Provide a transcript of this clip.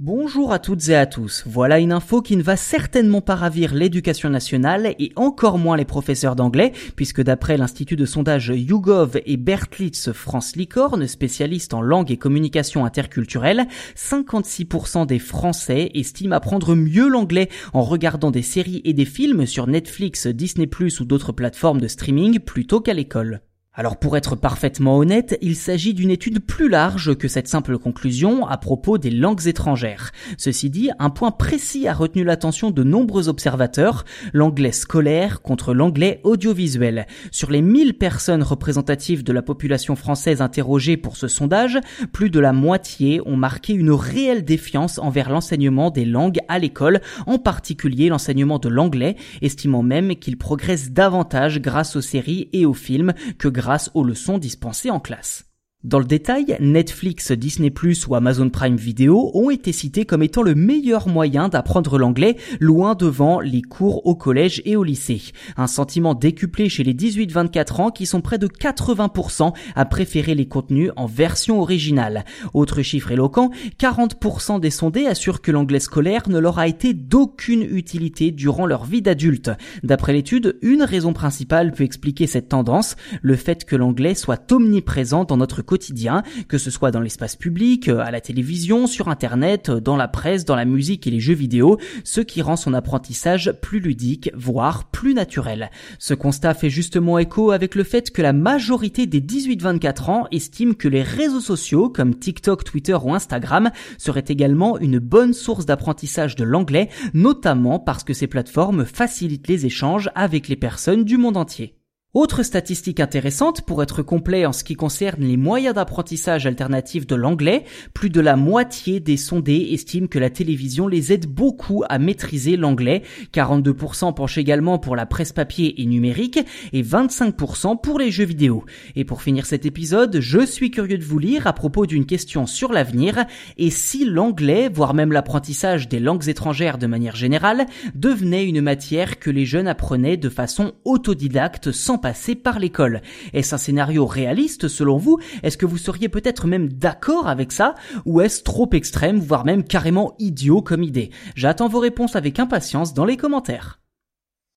Bonjour à toutes et à tous. Voilà une info qui ne va certainement pas ravir l'éducation nationale et encore moins les professeurs d'anglais, puisque d'après l'institut de sondage YouGov et Bertlitz France Licorne, spécialiste en langue et communication interculturelle, 56% des Français estiment apprendre mieux l'anglais en regardant des séries et des films sur Netflix, Disney+, ou d'autres plateformes de streaming plutôt qu'à l'école. Alors pour être parfaitement honnête, il s'agit d'une étude plus large que cette simple conclusion à propos des langues étrangères. Ceci dit, un point précis a retenu l'attention de nombreux observateurs, l'anglais scolaire contre l'anglais audiovisuel. Sur les 1000 personnes représentatives de la population française interrogées pour ce sondage, plus de la moitié ont marqué une réelle défiance envers l'enseignement des langues à l'école, en particulier l'enseignement de l'anglais, estimant même qu'il progresse davantage grâce aux séries et aux films que grâce grâce aux leçons dispensées en classe. Dans le détail, Netflix, Disney ⁇ ou Amazon Prime Video ont été cités comme étant le meilleur moyen d'apprendre l'anglais, loin devant les cours au collège et au lycée. Un sentiment décuplé chez les 18-24 ans qui sont près de 80% à préférer les contenus en version originale. Autre chiffre éloquent, 40% des sondés assurent que l'anglais scolaire ne leur a été d'aucune utilité durant leur vie d'adulte. D'après l'étude, une raison principale peut expliquer cette tendance, le fait que l'anglais soit omniprésent dans notre quotidien, que ce soit dans l'espace public, euh, à la télévision, sur Internet, euh, dans la presse, dans la musique et les jeux vidéo, ce qui rend son apprentissage plus ludique, voire plus naturel. Ce constat fait justement écho avec le fait que la majorité des 18-24 ans estiment que les réseaux sociaux comme TikTok, Twitter ou Instagram seraient également une bonne source d'apprentissage de l'anglais, notamment parce que ces plateformes facilitent les échanges avec les personnes du monde entier. Autre statistique intéressante pour être complet en ce qui concerne les moyens d'apprentissage alternatifs de l'anglais, plus de la moitié des sondés estiment que la télévision les aide beaucoup à maîtriser l'anglais, 42% penchent également pour la presse papier et numérique et 25% pour les jeux vidéo. Et pour finir cet épisode, je suis curieux de vous lire à propos d'une question sur l'avenir. Et si l'anglais, voire même l'apprentissage des langues étrangères de manière générale, devenait une matière que les jeunes apprenaient de façon autodidacte sans par l'école. Est-ce un scénario réaliste selon vous? Est-ce que vous seriez peut-être même d'accord avec ça? Ou est-ce trop extrême, voire même carrément idiot comme idée? J'attends vos réponses avec impatience dans les commentaires.